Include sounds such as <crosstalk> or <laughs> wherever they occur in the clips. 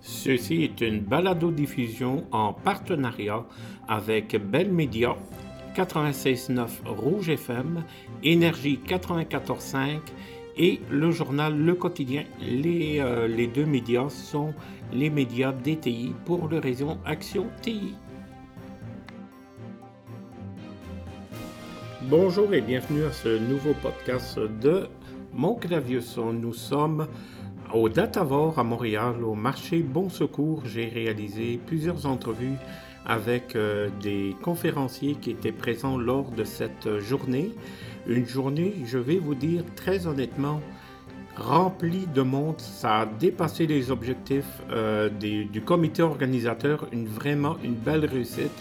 Ceci est une balado-diffusion en partenariat avec Bell Media, 96.9 Rouge FM, Énergie 94.5 et le journal Le Quotidien. Les, euh, deux médias sont les médias DTI pour le réseau Action TI. Bonjour et bienvenue à ce nouveau podcast de Montclavius. Nous sommes au Datavor à Montréal, au marché Bon Secours. J'ai réalisé plusieurs entrevues avec euh, des conférenciers qui étaient présents lors de cette journée. Une journée, je vais vous dire très honnêtement, remplie de monde. Ça a dépassé les objectifs euh, du comité organisateur. Une, vraiment une belle réussite.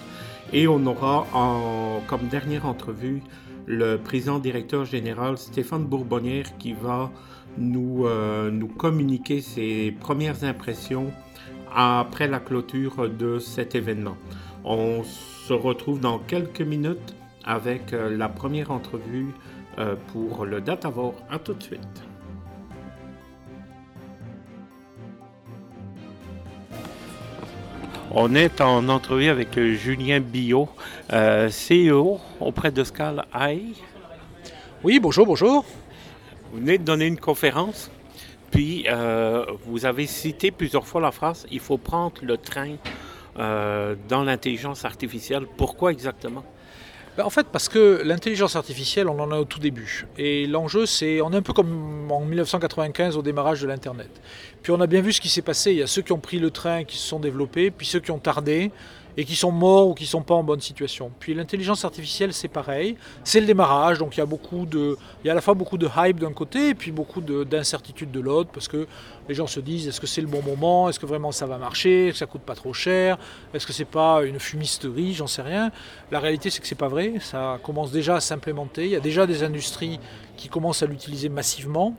Et on aura comme dernière entrevue le président directeur général Stéphane Bourbonnière qui va nous, euh, nous communiquer ses premières impressions après la clôture de cet événement. On se retrouve dans quelques minutes avec euh, la première entrevue euh, pour le Datavor. À tout de suite. On est en entrevue avec Julien Billot, euh, CEO auprès de Scal AI. Oui, bonjour, bonjour. Vous venez de donner une conférence, puis euh, vous avez cité plusieurs fois la phrase il faut prendre le train euh, dans l'intelligence artificielle. Pourquoi exactement? Ben, en fait, parce que l'intelligence artificielle, on en a au tout début. Et l'enjeu, c'est, on est un peu comme en 1995 au démarrage de l'Internet. Puis on a bien vu ce qui s'est passé. Il y a ceux qui ont pris le train, qui se sont développés, puis ceux qui ont tardé et qui sont morts ou qui ne sont pas en bonne situation. Puis l'intelligence artificielle, c'est pareil. C'est le démarrage, donc il y a beaucoup de, il y a à la fois beaucoup de hype d'un côté et puis beaucoup de- d'incertitude de l'autre, parce que les gens se disent est-ce que c'est le bon moment, est-ce que vraiment ça va marcher, est-ce que ça coûte pas trop cher, est-ce que c'est pas une fumisterie, j'en sais rien. La réalité, c'est que c'est pas vrai. Ça commence déjà à s'implémenter. Il y a déjà des industries qui commencent à l'utiliser massivement,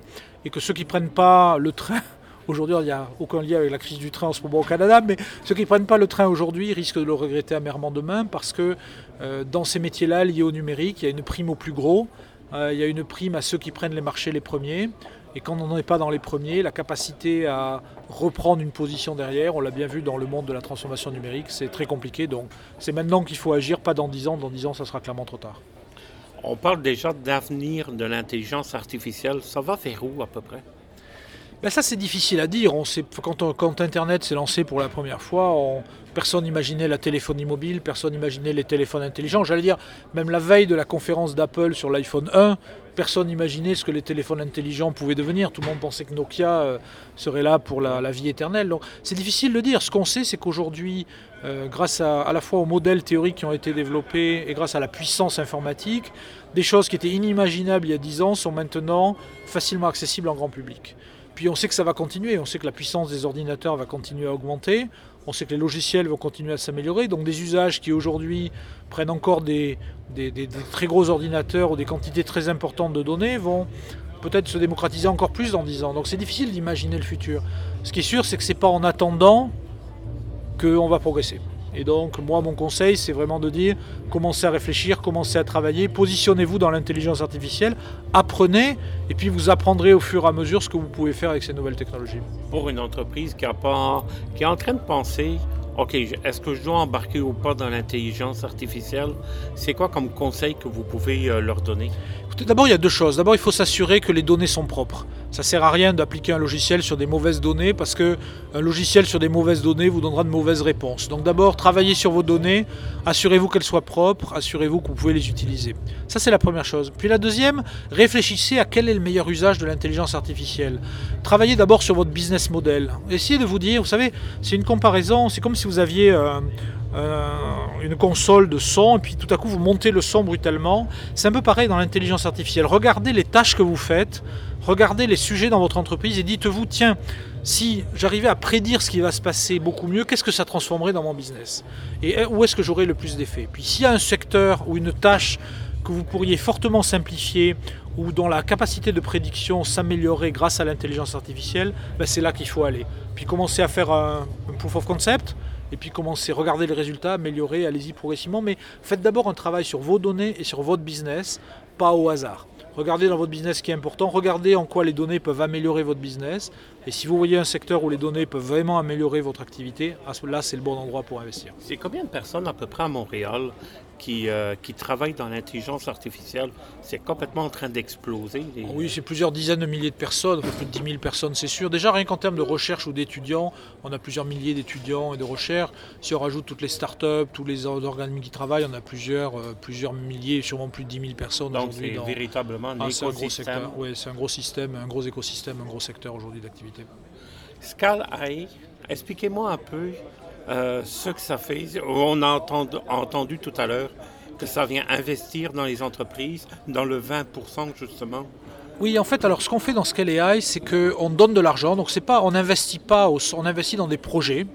et que ceux qui prennent pas le train Aujourd'hui, il n'y a aucun lien avec la crise du train en ce moment au Canada, mais ceux qui ne prennent pas le train aujourd'hui risquent de le regretter amèrement demain parce que euh, dans ces métiers-là, liés au numérique, il y a une prime au plus gros, euh, il y a une prime à ceux qui prennent les marchés les premiers. Et quand on n'en est pas dans les premiers, la capacité à reprendre une position derrière, on l'a bien vu dans le monde de la transformation numérique, c'est très compliqué. Donc c'est maintenant qu'il faut agir, pas dans 10 ans. Dans 10 ans, ça sera clairement trop tard. On parle déjà d'avenir de l'intelligence artificielle. Ça va vers où à peu près? Ben ça c'est difficile à dire. Quand, Internet s'est lancé pour la première fois, on- personne n'imaginait la téléphonie mobile, personne n'imaginait les téléphones intelligents. J'allais dire, même la veille de la conférence d'Apple sur l'iPhone 1, personne n'imaginait ce que les téléphones intelligents pouvaient devenir. Tout le monde pensait que Nokia euh, serait là pour la, la vie éternelle. Donc c'est difficile de dire. Ce qu'on sait, c'est qu'aujourd'hui, euh, grâce à, à la fois aux modèles théoriques qui ont été développés et grâce à la puissance informatique, des choses qui étaient inimaginables il y a 10 ans sont maintenant facilement accessibles en grand public. Puis on sait que ça va continuer, on sait que la puissance des ordinateurs va continuer à augmenter, on sait que les logiciels vont continuer à s'améliorer, donc des usages qui aujourd'hui prennent encore des, des- très gros ordinateurs ou des quantités très importantes de données vont peut-être se démocratiser encore plus dans 10 ans. Donc c'est difficile d'imaginer le futur. Ce qui est sûr, c'est que c'est pas en attendant qu'on va progresser. Et donc, moi, mon conseil, c'est vraiment de dire commencez à réfléchir, commencez à travailler, positionnez-vous dans l'intelligence artificielle, apprenez, et puis vous apprendrez au fur et à mesure ce que vous pouvez faire avec ces nouvelles technologies. Pour une entreprise qui, a pas, qui est en train de penser OK, est-ce que je dois embarquer ou pas dans l'intelligence artificielle C'est quoi comme conseil que vous pouvez euh, leur donner? D'abord, il y a deux choses. D'abord, il faut s'assurer que les données sont propres. Ça sert à rien d'appliquer un logiciel sur des mauvaises données parce que un logiciel sur des mauvaises données vous donnera de mauvaises réponses. Donc d'abord, travaillez sur vos données, assurez-vous qu'elles soient propres, assurez-vous que vous pouvez les utiliser. Ça, c'est la première chose. Puis la deuxième, réfléchissez à quel est le meilleur usage de l'intelligence artificielle. Travaillez d'abord sur votre business model. Essayez de vous dire, vous savez, c'est une comparaison, c'est comme si vous aviez euh, euh, une console de son et puis tout à coup vous montez le son brutalement. C'est un peu pareil dans l'intelligence artificielle. Regardez les tâches que vous faites, regardez les sujets dans votre entreprise et dites-vous, tiens, si j'arrivais à prédire ce qui va se passer beaucoup mieux, qu'est-ce que ça transformerait dans mon business Et euh, où est-ce que j'aurais le plus d'effet Puis s'il y a un secteur ou une tâche que vous pourriez fortement simplifier ou dont la capacité de prédiction s'améliorerait grâce à l'intelligence artificielle, ben c'est là qu'il faut aller. Puis commencer à faire un, proof of concept, et puis commencer à regarder les résultats, améliorer, allez-y progressivement, mais faites d'abord un travail sur vos données et sur votre business, pas au hasard. Regardez dans votre business ce qui est important, regardez en quoi les données peuvent améliorer votre business. Et si vous voyez un secteur où les données peuvent vraiment améliorer votre activité, là c'est le bon endroit pour investir. C'est combien de personnes à peu près à Montréal qui, euh, qui travaillent dans l'intelligence artificielle, c'est complètement en train d'exploser. Oui, c'est plusieurs dizaines de milliers de personnes, plus de 10 000 personnes, c'est sûr. Déjà, rien qu'en termes de recherche ou d'étudiants, on a plusieurs milliers d'étudiants et de recherche. Si on rajoute toutes les startups, tous les organismes qui travaillent, on a plusieurs, euh, plusieurs milliers, sûrement plus de 10 000 personnes aujourd'hui. Donc, c'est véritablement un ah, écosystème. Oui, c'est un gros système, un gros écosystème, un gros secteur aujourd'hui d'activité. Scal AI, expliquez-moi un peu euh, ce que ça fait. On a entendu, tout à l'heure que ça vient investir dans les entreprises, dans le 20% justement. Oui, en fait, alors ce qu'on fait dans Scale AI, c'est qu'on donne de l'argent. Donc c'est pas, on n'investit pas, on investit dans des projets.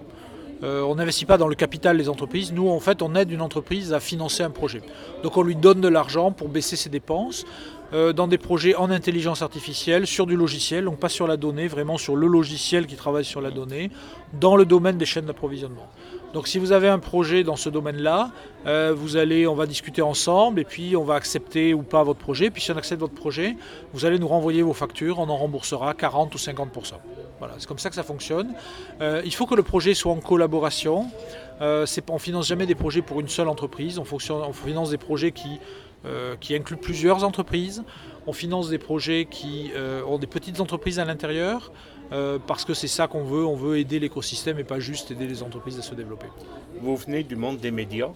Euh, on n'investit pas dans le capital des entreprises. Nous, en fait, on aide une entreprise à financer un projet. Donc on lui donne de l'argent pour baisser ses dépenses. Euh, dans des projets en intelligence artificielle, sur du logiciel, donc pas sur la donnée, vraiment sur le logiciel qui travaille sur la donnée, dans le domaine des chaînes d'approvisionnement. Donc si vous avez un projet dans ce domaine-là, euh, vous allez, on va discuter ensemble et puis on va accepter ou pas votre projet. Puis si on accepte votre projet, vous allez nous renvoyer vos factures, on en remboursera 40 ou 50% Voilà, c'est comme ça que ça fonctionne. Euh, il faut que le projet soit en collaboration. on ne finance jamais des projets pour une seule entreprise. On, finance des projets qui qui inclut plusieurs entreprises. On finance des projets qui euh, ont des petites entreprises à l'intérieur euh, parce que c'est ça qu'on veut. On veut aider l'écosystème et pas juste aider les entreprises à se développer. Vous venez du monde des médias.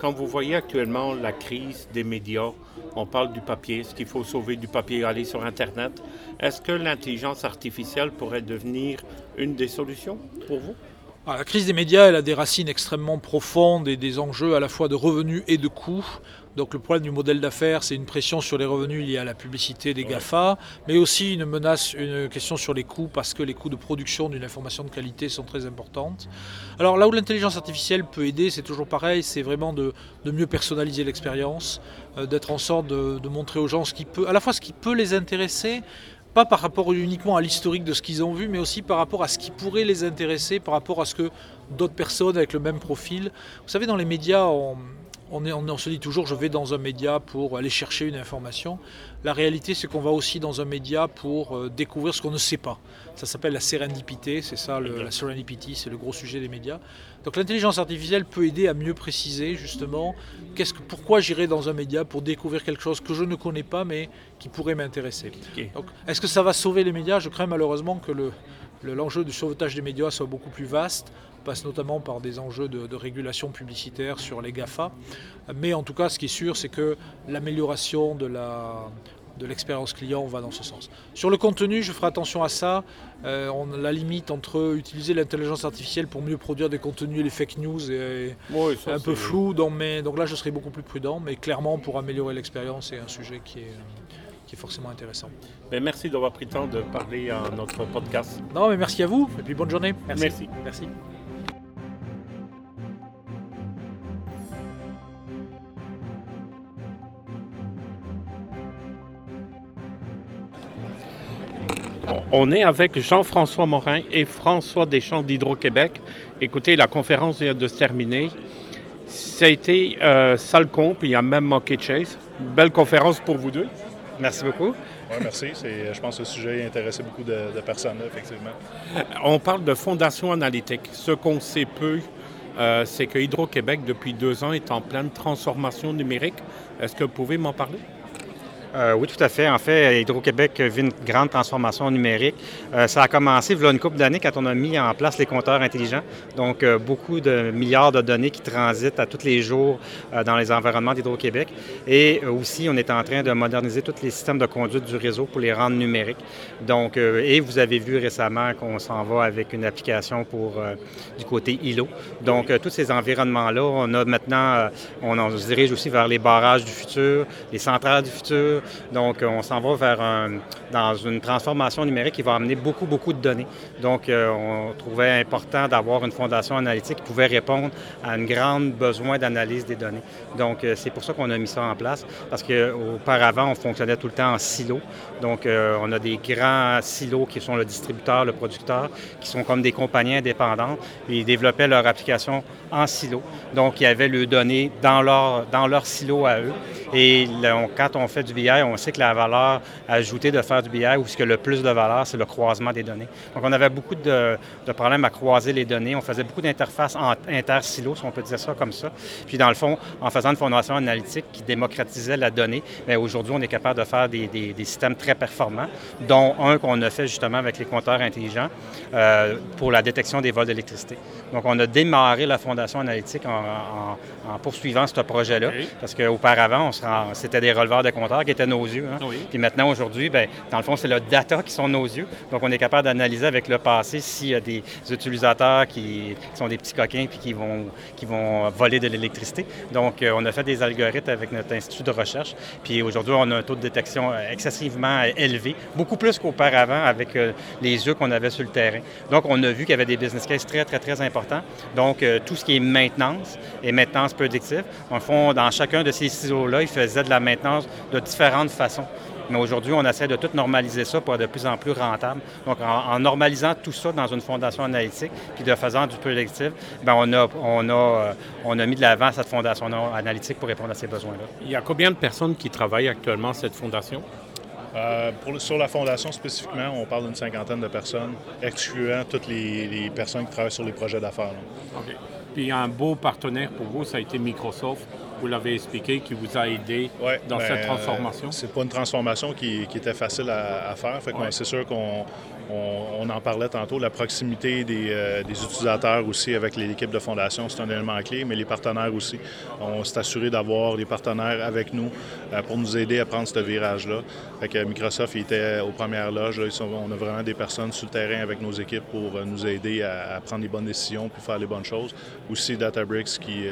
quand vous voyez actuellement la crise des médias, on parle du papier, ce qu'il faut sauver du papier, aller sur Internet? Est-ce que l'intelligence artificielle pourrait devenir une des solutions pour vous? La crise des médias, elle a des racines extrêmement profondes et des enjeux à la fois de revenus et de coûts. Donc le problème du modèle d'affaires, c'est une pression sur les revenus liés à la publicité des GAFA, mais aussi une menace, une question sur les coûts, parce que les coûts de production d'une information de qualité sont très importantes. Alors là où l'intelligence artificielle peut aider, c'est toujours pareil, c'est vraiment de, mieux personnaliser l'expérience, euh, d'être en sorte de, de, montrer aux gens ce qui peut, à la fois ce qui peut les intéresser, pas par rapport uniquement à l'historique de ce qu'ils ont vu, mais aussi par rapport à ce qui pourrait les intéresser, par rapport à ce que d'autres personnes avec le même profil. Vous savez, dans les médias, on, on, se dit toujours je vais dans un média pour aller chercher une information. La réalité, c'est qu'on va aussi dans un média pour euh, découvrir ce qu'on ne sait pas. Ça s'appelle la sérendipité, c'est ça, la serendipity, c'est le gros sujet des médias. Donc l'intelligence artificielle peut aider à mieux préciser justement qu'est-ce que, pourquoi j'irai dans un média pour découvrir quelque chose que je ne connais pas mais qui pourrait m'intéresser. est-ce que ça va sauver les médias? Je crains malheureusement que le, l'enjeu du sauvetage des médias soit beaucoup plus vaste, passe notamment par des enjeux de, de, régulation publicitaire sur les GAFA. Mais en tout cas, ce qui est sûr, c'est que l'amélioration de la, de l'expérience client va dans ce sens. Sur le contenu, je ferai attention à ça. Euh, on la limite entre utiliser l'intelligence artificielle pour mieux produire des contenus et les fake news est un peu flou. Donc, là, je serai beaucoup plus prudent. Mais clairement, pour améliorer l'expérience, c'est un sujet qui est, qui est forcément intéressant. Mais merci d'avoir pris le temps de parler à notre podcast. Non, mais merci à vous et puis bonne journée. Merci. Merci. merci. On est avec Jean-François Morin et François Deschamps d'Hydro-Québec. Écoutez, la conférence vient de se terminer. Ça a été euh, puis il y a même manqué Chase. Belle conférence pour vous deux. Merci beaucoup. Oui, merci. Je pense que le sujet a intéressé beaucoup de, personnes, effectivement. On parle de fondation analytique. Ce qu'on sait peu, euh, c'est que Hydro-Québec, depuis deux ans, est en pleine transformation numérique. Est-ce que vous pouvez m'en parler? Euh, oui, tout à fait. En fait, Hydro-Québec vit une grande transformation numérique. Euh, ça a commencé a une couple d'années quand on a mis en place les compteurs intelligents. Donc, euh, beaucoup de milliards de données qui transitent à tous les jours dans les environnements d'Hydro-Québec. Et aussi, on est en train de moderniser tous les systèmes de conduite du réseau pour les rendre numériques. Donc, et vous avez vu récemment qu'on s'en va avec une application pour du côté ILO. Donc, tous ces environnements-là, on a maintenant, on, se dirige aussi vers les barrages du futur, les centrales du futur. Donc, on s'en va vers dans une transformation numérique qui va amener beaucoup, beaucoup de données. Donc, on trouvait important d'avoir une fondation analytique qui pouvait répondre à un grand besoin d'analyse des données. Donc, c'est pour ça qu'on a mis ça en place, parce qu'auparavant, on fonctionnait tout le temps en silo. Donc, on a des grands silos qui sont le distributeur, le producteur, qui sont comme des compagnies indépendantes. Ils développaient leur application en silo. Donc, il y avait le données dans leur, dans silo à eux. Et quand on fait du BI, on sait que la valeur ajoutée de faire du BI ou ce que le plus de valeur, c'est le croisement des données. Donc, on avait beaucoup de, problèmes à croiser les données. On faisait beaucoup d'interfaces inter-silos, si on peut dire ça comme ça. Puis, dans le fond, en faisant une fondation analytique qui démocratisait la donnée, mais aujourd'hui, on est capable de faire des, des, systèmes très performants, dont un qu'on a fait justement avec les compteurs intelligents euh, pour la détection des vols d'électricité. Donc, on a démarré la fondation analytique en, poursuivant ce projet-là, parce qu'auparavant, c'était des releveurs de compteurs qui étaient nos yeux. Hein. Puis maintenant, aujourd'hui, ben, dans le fond, c'est le data qui sont nos yeux. Donc, on est capable d'analyser avec le passé s'il y a des utilisateurs qui, sont des petits coquins puis qui vont, qui vont voler de l'électricité. Donc, euh, on a fait des algorithmes avec notre institut de recherche. Puis aujourd'hui, on a un taux de détection euh, excessivement élevé, beaucoup plus qu'auparavant avec euh, les yeux qu'on avait sur le terrain. Donc, on a vu qu'il y avait des business cases très, très, très importants. Donc, tout ce qui est maintenance et maintenance prédictive, en fond, dans chacun de ces ciseaux-là, ils faisaient de la maintenance de différentes façons. Mais aujourd'hui, on essaie de tout normaliser ça pour être de plus en plus rentable. Donc, en, normalisant tout ça dans une fondation analytique, puis de faisant du prédictif, bien, on, a, on, a, euh, on a mis de l'avant cette fondation analytique pour répondre à ces besoins-là. Il y a combien de personnes qui travaillent actuellement cette fondation? Euh, pour, sur la fondation spécifiquement, on parle d'une cinquantaine de personnes, excluant toutes les, personnes qui travaillent sur les projets d'affaires. OK. Puis un beau partenaire pour vous, ça a été Microsoft vous l'avez expliqué, qui vous a aidé dans cette ben, transformation? c'est pas une transformation qui, était facile à, faire. Fait c'est sûr qu'on on, en parlait tantôt, la proximité euh, des, utilisateurs aussi avec l'équipe de fondation, c'est un élément clé, mais les partenaires aussi. On s'est assuré d'avoir des partenaires avec nous euh, pour nous aider à prendre ce virage-là. Microsoft était aux premières loges. on a vraiment des personnes sur le terrain avec nos équipes pour euh, nous aider à, prendre les bonnes décisions puis faire les bonnes choses. Aussi Databricks qui,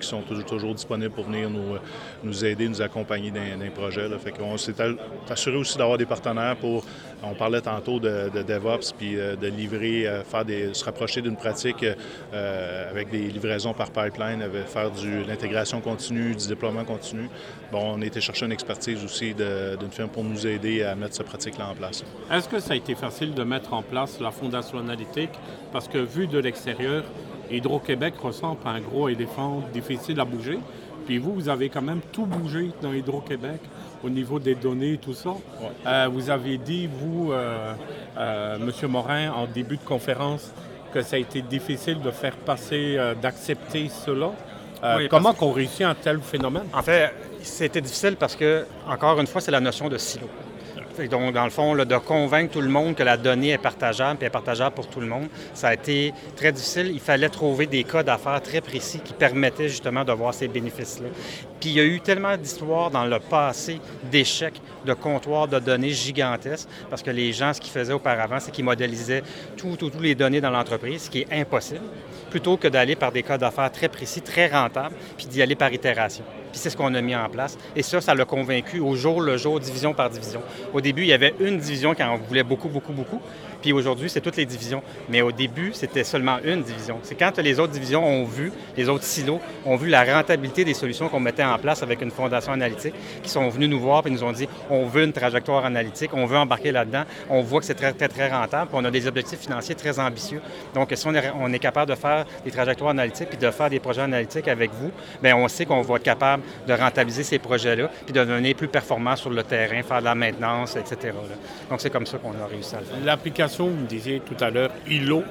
qui sont toujours, toujours disponibles pour venir nous, nous aider, nous accompagner dans, dans les projets. Fait on s'est assuré aussi d'avoir des partenaires pour, on parlait tantôt de de DevOps, puis euh, de livrer, euh, faire des, se rapprocher d'une pratique euh, avec des livraisons par pipeline, faire de l'intégration continue, du déploiement continu. Bon, on a été chercher une expertise aussi d'une firme pour nous aider à mettre cette pratique-là en place. Est-ce que ça a été facile de mettre en place la fondation analytique? Parce que vu de l'extérieur, Hydro-Québec ressemble à un gros éléphant difficile à bouger. Puis vous, vous avez quand même tout bougé dans Hydro-Québec au niveau des données et tout ça. Euh, vous avez dit, vous, euh, euh, M. Morin, en début de conférence, que ça a été difficile de faire passer, d'accepter cela. comment qu'on réussit un tel phénomène? En fait, c'était difficile parce que, encore une fois, c'est la notion de silo. Donc, dans le fond, de convaincre tout le monde que la donnée est partageable et est partageable pour tout le monde, ça a été très difficile. Il fallait trouver des cas d'affaires très précis qui permettaient justement de voir ces bénéfices-là. Puis il y a eu tellement d'histoires dans le passé d'échecs de comptoirs de données gigantesques parce que les gens, ce qu'ils faisaient auparavant, c'est qu'ils modélisaient toutes tout, les données dans l'entreprise, ce qui est impossible, plutôt que d'aller par des cas d'affaires très précis, très rentables, puis d'y aller par itération. Puis c'est ce qu'on a mis en place. Et ça, ça l'a convaincu au jour le jour, division par division. Au début, il y avait une division qui en voulait beaucoup, beaucoup, beaucoup. Puis aujourd'hui, c'est toutes les divisions. Mais au début, c'était seulement une division. C'est quand les autres divisions ont vu, les autres silos, ont vu la rentabilité des solutions qu'on mettait en place avec une fondation analytique, qui sont venus nous voir et nous ont dit on veut une trajectoire analytique, on veut embarquer là-dedans, on voit que c'est très, très, très rentable, puis on a des objectifs financiers très ambitieux. Donc, si on est, capable de faire des trajectoires analytiques puis de faire des projets analytiques avec vous, bien, on sait qu'on va être capable de rentabiliser ces projets-là puis de devenir plus performant sur le terrain, faire de la maintenance, etc. Donc, c'est comme ça qu'on a réussi à le faire vous me disiez tout à l'heure, ILO.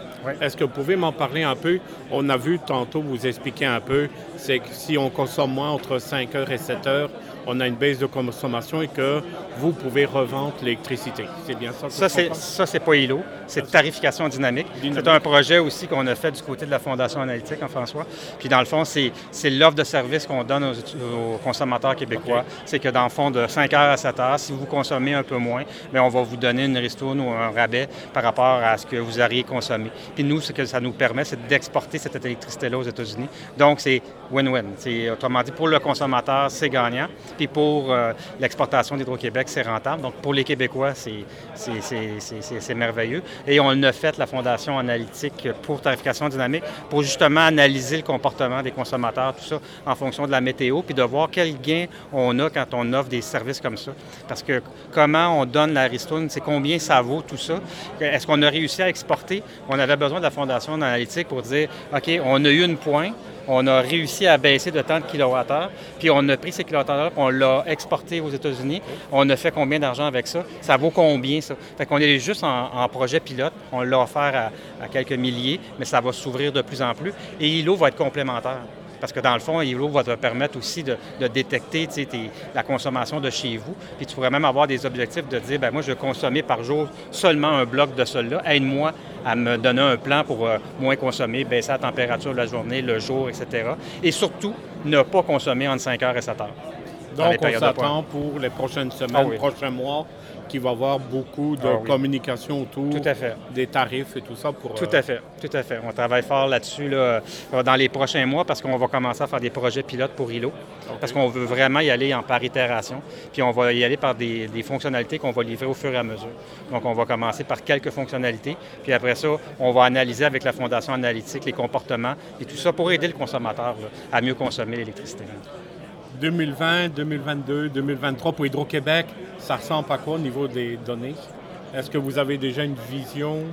Est-ce que vous pouvez m'en parler un peu? On a vu tantôt vous expliquer un peu, c'est que si on consomme moins entre 5 heures et 7 heures, on a une baisse de consommation et que vous pouvez revendre l'électricité. C'est bien ça? ça, c'est, ça, c'est pas ILO, c'est tarification dynamique. C'est un projet aussi qu'on a fait du côté de la Fondation analytique en François. Puis dans le fond, c'est, l'offre de service qu'on donne aux, consommateurs québécois. C'est que dans le fond, de 5 heures à 7 heures, si vous consommez un peu moins, bien, on va vous donner une ristourne ou un rabais par rapport à ce que vous auriez consommé. Puis nous, ce que ça nous permet, c'est d'exporter cette électricité-là aux États-Unis. Donc, c'est win-win. C'est, autrement dit, pour le consommateur, c'est gagnant. Puis pour euh, l'exportation d'Hydro-Québec, c'est rentable. Donc pour les Québécois, c'est merveilleux. Et on a fait la Fondation analytique pour tarification dynamique pour justement analyser le comportement des consommateurs, tout ça, en fonction de la météo, puis de voir quel gain on a quand on offre des services comme ça. Parce que comment on donne la ristourne, c'est combien ça vaut tout ça. Est-ce qu'on a réussi à exporter? On avait besoin de la Fondation analytique pour dire, OK, on a eu une pointe, on a réussi à baisser de tant de kilowattheures, puis on a pris ces kilowattheures-là, on l'a exporté aux États-Unis. On a fait combien d'argent avec ça? Ça vaut combien, ça? Fait qu'on est juste en, projet pilote. On l'a offert à, quelques milliers, mais ça va s'ouvrir de plus en plus. Et ILO va être complémentaire. Parce que dans le fond, ILO va te permettre aussi de, détecter la consommation de chez vous. Puis tu pourrais même avoir des objectifs de dire, ben moi, je vais consommer par jour seulement un bloc de cela. Aide-moi à me donner un plan pour euh, moins consommer, baisser la température de la journée, le jour, etc. Et surtout, ne pas consommer entre 5 heures et 7 heures. Donc, on s'attend pour les prochaines semaines, ah prochains mois, qu'il va y avoir beaucoup de ah communication autour des tarifs et tout ça pour. Tout à fait, tout à fait. On travaille fort là-dessus là, euh, dans les prochains mois parce qu'on va commencer à faire des projets pilotes pour ILO. Parce qu'on veut vraiment y aller en par itération. Puis on va y aller par des, fonctionnalités qu'on va livrer au fur et à mesure. Donc on va commencer par quelques fonctionnalités. Puis après ça, on va analyser avec la Fondation analytique les comportements et tout ça pour aider le consommateur à mieux consommer l'électricité. 2020, 2022, 2023 pour Hydro-Québec, ça ressemble à quoi au niveau des données? Est-ce que vous avez déjà une vision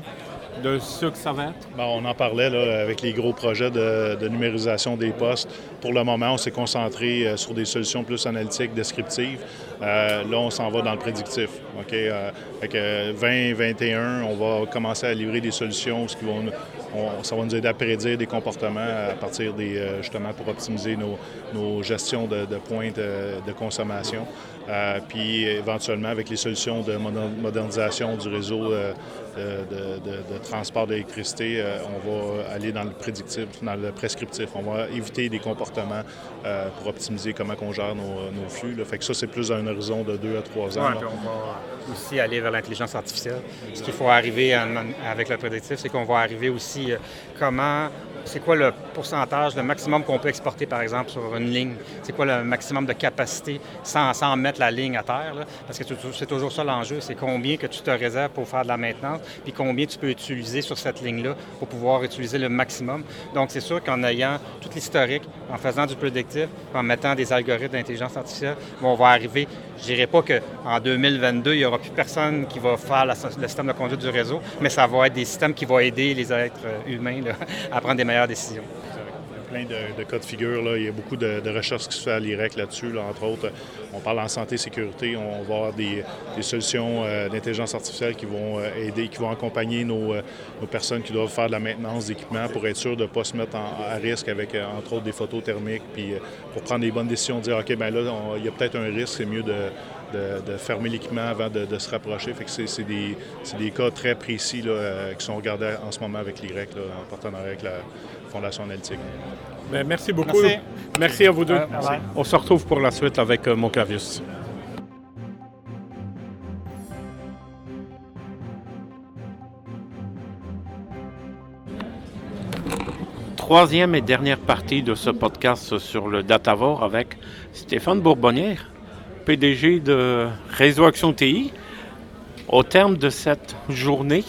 de ce que ça va être? Ben, on en parlait là, avec les gros projets de, numérisation des postes. Pour le moment, on s'est concentré euh, sur des solutions plus analytiques, descriptives. Euh, là, on s'en va dans le prédictif. OK? Euh, 2021, on va commencer à livrer des solutions qui vont ça va nous aider à prédire des comportements à partir des, euh, justement pour optimiser nos, gestions de, pointes euh, de consommation. Euh, puis éventuellement, avec les solutions de modernisation du réseau de, transport d'électricité, on va aller dans le prédictif, dans le prescriptif. On va éviter des comportements pour optimiser comment on gère nos, flux. Fait que ça, c'est plus à un horizon de deux à trois ans. puis on va aussi aller vers l'intelligence artificielle. Ce qu'il faut arriver avec le prédictif, c'est qu'on va arriver aussi euh, comment c'est quoi le pourcentage, le maximum qu'on peut exporter, par exemple, sur une ligne? C'est quoi le maximum de capacité sans, sans mettre la ligne à terre? Parce que c'est toujours ça l'enjeu, c'est combien que tu te réserves pour faire de la maintenance, puis combien tu peux utiliser sur cette ligne-là pour pouvoir utiliser le maximum. Donc, c'est sûr qu'en ayant tout l'historique, en faisant du prédictif, en mettant des algorithmes d'intelligence artificielle, on va arriver, je dirais pas qu'en 2022, il n'y aura plus personne qui va faire le système de conduite du réseau, mais ça va être des systèmes qui vont aider les êtres humains <laughs> à prendre des décision. Il y a plein de, cas de figure. Là. Il y a beaucoup de, recherches qui se fait à l'IREC là-dessus. Entre autres, on parle en santé et sécurité. On va avoir des, solutions euh, d'intelligence artificielle qui vont euh, aider, qui vont accompagner euh, nos, personnes qui doivent faire de la maintenance d'équipements pour être sûr de ne pas se mettre à risque avec, entre autres, des photos thermiques. Puis pour prendre des bonnes décisions, dire OK, ben là, il y a peut-être un risque, c'est mieux de, fermer l'équipement avant de, se rapprocher. Fait que c'est des, des, cas très précis là, qui sont regardés en ce moment avec l'IREC, en partenariat avec la Fondation Analytique. Ben, merci beaucoup. Merci. à vous deux. On se retrouve pour la suite avec euh, Moncavius. Troisième et dernière partie de ce podcast sur le Datavore avec Stéphane Bourbonnière, PDG de Réseau Action TI. Au terme de cette journée,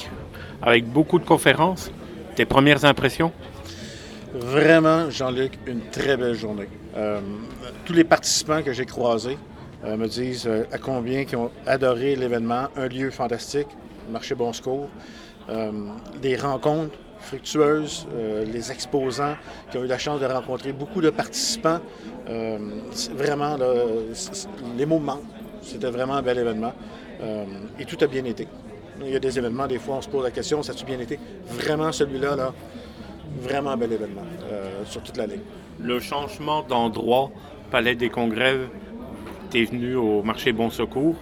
avec beaucoup de conférences, tes premières impressions? Vraiment, Jean-Luc, une très belle journée. Euh, tous les participants que j'ai croisés euh, me disent euh, à combien ils ont adoré l'événement, un lieu fantastique, marché Bon Secours, des rencontres fructueuses, les exposants qui ont eu la chance de rencontrer beaucoup de participants. vraiment, les mots manquent. C'était vraiment un bel événement et tout a bien été. Il y a des événements, des fois, on se pose la question, ça a-tu bien été? Vraiment, celui-là, là vraiment un bel événement euh, sur toute la ligne. Le changement d'endroit, Palais des Congrès, tu es venu au marché Bon Secours,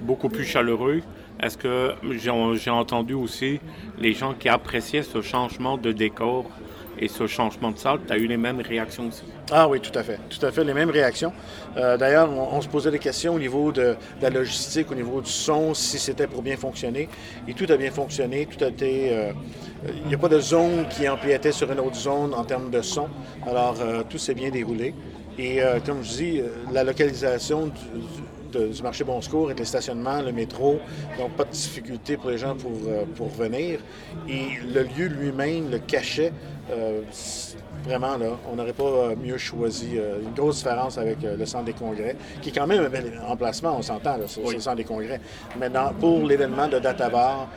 beaucoup plus chaleureux. Est-ce que j'ai entendu aussi les gens qui appréciaient ce changement de décor et ce changement de salle, tu as eu les mêmes réactions aussi? Ah oui, tout à fait. Tout à fait, les mêmes réactions. Euh, d'ailleurs, on, se posait des questions au niveau de, la logistique, au niveau du son, si c'était pour bien fonctionner. Et tout a bien fonctionné. Tout a été. Euh, il n'y a pas de zone qui empiétait sur une autre zone en termes de son. Alors, euh, tout s'est bien déroulé. Et comme je dis, la localisation du, marché Bon Secours avec le stationnement, le métro, donc pas de difficulté pour les gens pour, pour venir. Et le lieu lui-même, le cachet, Vraiment, là, on n'aurait pas euh, mieux choisi. Euh, une grosse différence avec euh, le centre des congrès, qui est quand même un bel emplacement, on s'entend, sur le centre des congrès. Maintenant, pour l'événement de Databar,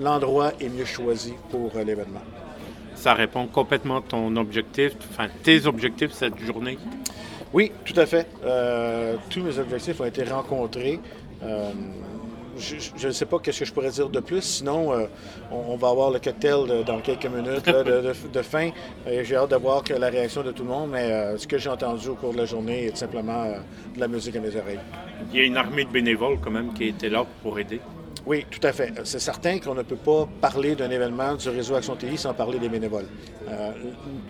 l'endroit est mieux choisi pour l'événement. Ça répond complètement à ton objectif, enfin tes objectifs cette journée? Oui, tout à fait. tous mes objectifs ont été rencontrés je ne sais pas qu'est-ce que je pourrais dire de plus. Sinon, euh, on, va avoir le cocktail dans quelques minutes de, fin. J'ai hâte de voir la réaction de tout le monde, mais euh, ce que j'ai entendu au cours de la journée est simplement euh, de la musique à mes oreilles. Il y a une armée de bénévoles quand même qui était là pour aider. Oui, tout à fait. C'est certain qu'on ne peut pas parler d'un événement du réseau Action TI sans parler des bénévoles.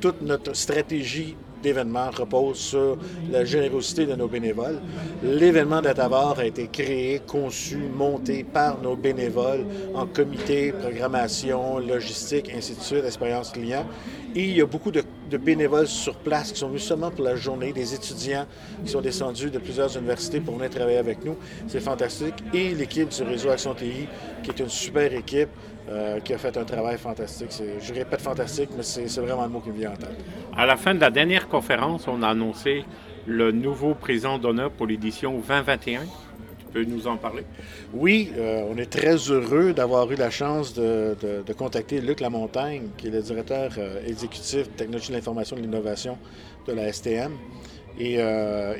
toute notre stratégie d'événement repose sur la générosité de nos bénévoles. L'événement d'Atavar a été créé, conçu, monté par nos bénévoles en comité, programmation, logistique, ainsi de expérience client. Et il y a beaucoup de, bénévoles sur place qui sont venus seulement pour la journée, des étudiants qui sont descendus de plusieurs universités pour venir travailler avec nous. C'est fantastique. Et l'équipe du réseau Action TI, qui est une super équipe, euh, qui a fait un travail fantastique. Je répète fantastique, mais c'est vraiment le mot qui me vient en tête. À la fin de la dernière conférence, on a annoncé le nouveau président d'honneur pour l'édition 2021. Tu peux nous en parler? Oui, euh, on est très heureux d'avoir eu la chance de, contacter Luc Lamontagne, qui est le directeur euh, exécutif de technologie de l'information et de l'innovation de la STM. Et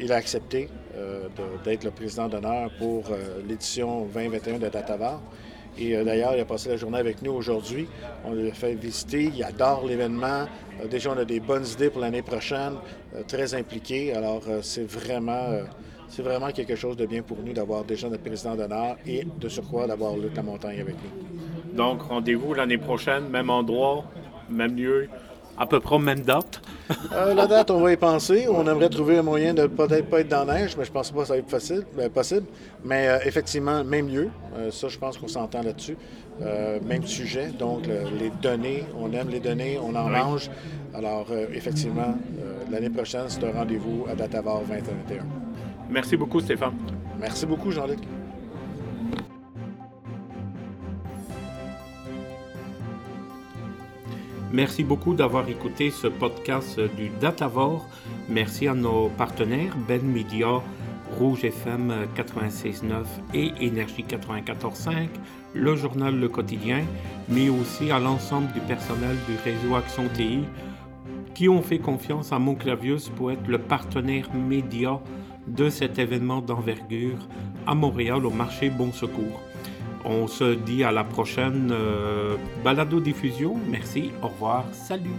il a accepté d'être le président d'honneur pour l'édition 2021 de Datavar. Et euh, d'ailleurs, il a passé la journée avec nous aujourd'hui. On l'a fait visiter. Il adore l'événement. Euh, déjà, on a des bonnes idées pour l'année prochaine. Euh, très impliqué. Alors, c'est vraiment, vraiment quelque chose de bien pour nous d'avoir déjà notre président d'honneur et de surcroît d'avoir Luc La Montagne avec nous. Donc, rendez-vous l'année prochaine, même endroit, même lieu, à peu près même date. Euh, la date, on va y penser. On aimerait trouver un moyen de peut-être pas être dans la neige, mais je pense pas que ça va être facile, ben, possible. Mais euh, effectivement, même lieu. Euh, ça, je pense qu'on s'entend là-dessus. même sujet. Donc, les données, on aime les données, on en mange. Alors, effectivement, l'année prochaine, c'est un rendez-vous à Datavar 2021. Merci beaucoup, Stéphane. Merci beaucoup, Jean-Luc. Merci beaucoup d'avoir écouté ce podcast du Datavore. Merci à nos partenaires Ben Media, Rouge FM 96.9 et Énergie 94.5, le journal Le Quotidien, mais aussi à l'ensemble du personnel du réseau Action TI qui ont fait confiance à Monclavius pour être le partenaire média de cet événement d'envergure à Montréal au marché Bon Secours. On se dit à la prochaine euh, balado diffusion. Merci, au revoir, salut.